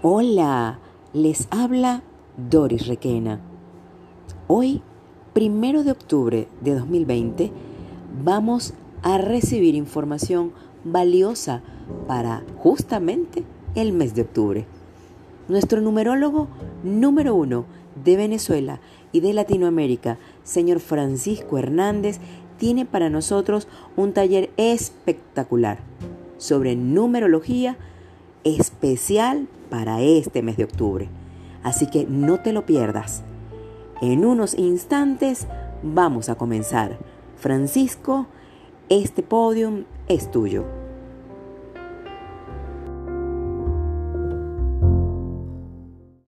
Hola, les habla Doris Requena. Hoy, primero de octubre de 2020, vamos a recibir información valiosa para justamente el mes de octubre. Nuestro numerólogo número uno de Venezuela y de Latinoamérica, señor Francisco Hernández, tiene para nosotros un taller espectacular sobre numerología especial para este mes de octubre. Así que no te lo pierdas. En unos instantes vamos a comenzar. Francisco, este podium es tuyo.